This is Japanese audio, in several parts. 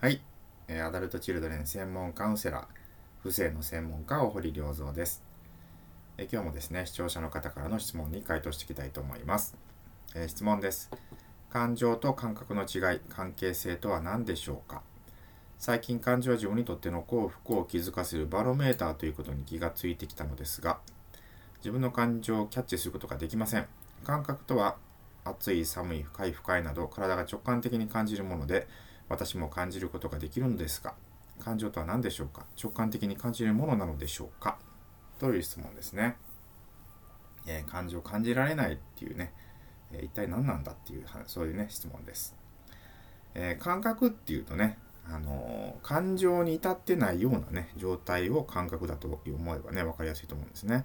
はい、えーアダルトチルドレン専門カウンセラー、不正の専門家、大堀良三です、えー今日もですね、視聴者の方からの質問に回答していきたいと思います。えー質問です。感情と感覚の違い、関係性とは何でしょうか？最近感情は自分にとっての幸福を気づかせるバロメーターということに気がついてきたのですが、自分の感情をキャッチすることができません。感覚とは、暑い、寒い、深い、深いなど体が直感的に感じるもので、私も感じることができるのですが、感情とは何でしょうか？直感的に感じるものなのでしょうか？という質問ですね。えー感情を感じられないっていうね、えー一体何なんだっていうそういうね質問です。えー感覚っていうとね、あのー感情に至ってないようなね状態を感覚だと思えばね分かりやすいと思うんですね。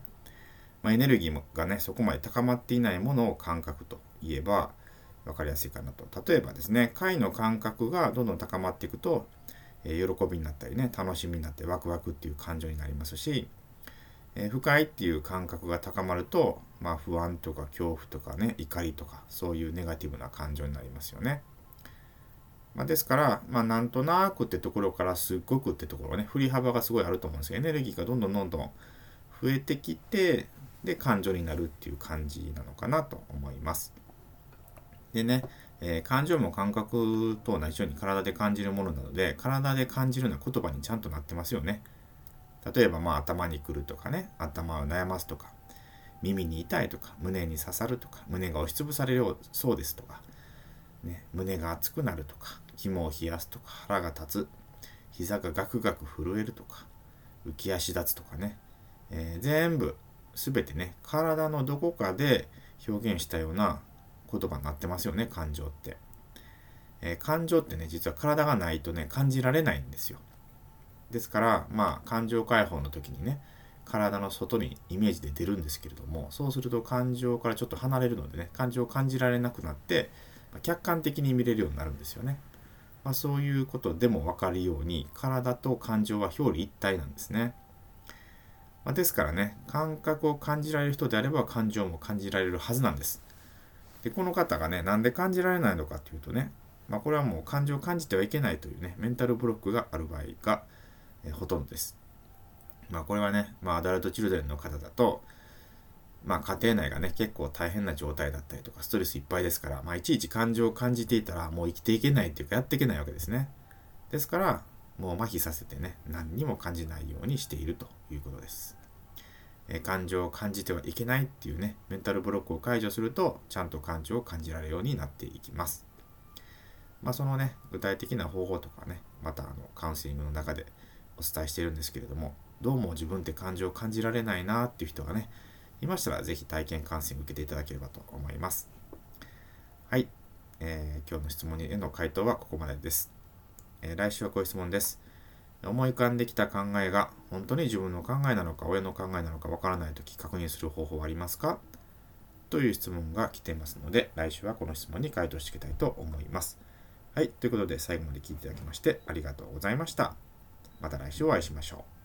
まあ、エネルギーがねそこまで高まっていないものを感覚と言えば分かりやすいかなと。例えばですね快の感覚がどんどん高まっていくと、えー喜びになったりね楽しみになってワクワクっていう感情になりますし、えー不快っていう感覚が高まると、まあ、不安とか恐怖とかね怒りとかそういうネガティブな感情になりますよね。まあ、ですから、まあ、なんとなくってところからすっごくってところね振り幅がすごいあると思うんですけどエネルギーがどんどんどんどん増えてきてで感情になるっていう感じなのかなと思います。でね、えー感情も感覚と同じように体で感じるものなので体で感じるような言葉にちゃんとなってますよね。例えばまあ頭にくるとかね頭を悩ますとか耳に痛いとか胸に刺さるとか胸が押しつぶされるそうですとか、ね、胸が熱くなるとか肝を冷やすとか腹が立つ膝がガクガク震えるとか浮き足立つとかね、えー全部全てね体のどこかで表現したような言葉になってますよね感情って、えー感情ってね実は体がないとね感じられないんですよ。ですからまあ感情解放の時にね体の外にイメージで出るんですけれどもそうすると感情からちょっと離れるのでね感情を感じられなくなってまあ客観的に見れるようになるんですよね、まあ、そういうことでも分かるように体と感情は表裏一体なんですね、まあ、ですからね感覚を感じられる人であれば感情も感じられるはずなんです。でこの方がねなんで感じられないのかっていうとねまあ、これはもう感情を感じてはいけないというねメンタルブロックがある場合が、えほとんどです。まあこれはね、まあ、アダルトチルドレンの方だと、まあ、家庭内がね結構大変な状態だったりとかストレスいっぱいですから、まあ、いちいち感情を感じていたらもう生きていけないっていうかやっていけないわけですね。ですからもう麻痺させてね何にも感じないようにしているということです。感情を感じてはいけないっていうねメンタルブロックを解除するとちゃんと感情を感じられるようになっていきます。まあ、そのね具体的な方法とかねまたあのカウンセリングの中でお伝えしているんですけれどもどうも自分って感情を感じられないなっていう人がねいましたら是非体験カウンセリング受けていただければと思います。はい、えー今日の質問への回答はここまでです、えー来週はこういう質問です。思い浮かんできた考えが本当に自分の考えなのか親の考えなのかわからないとき確認する方法はありますか？という質問が来ていますので来週はこの質問に回答していきたいと思いますはい。ということで、最後まで聞いていただきましてありがとうございました。また来週お会いしましょう。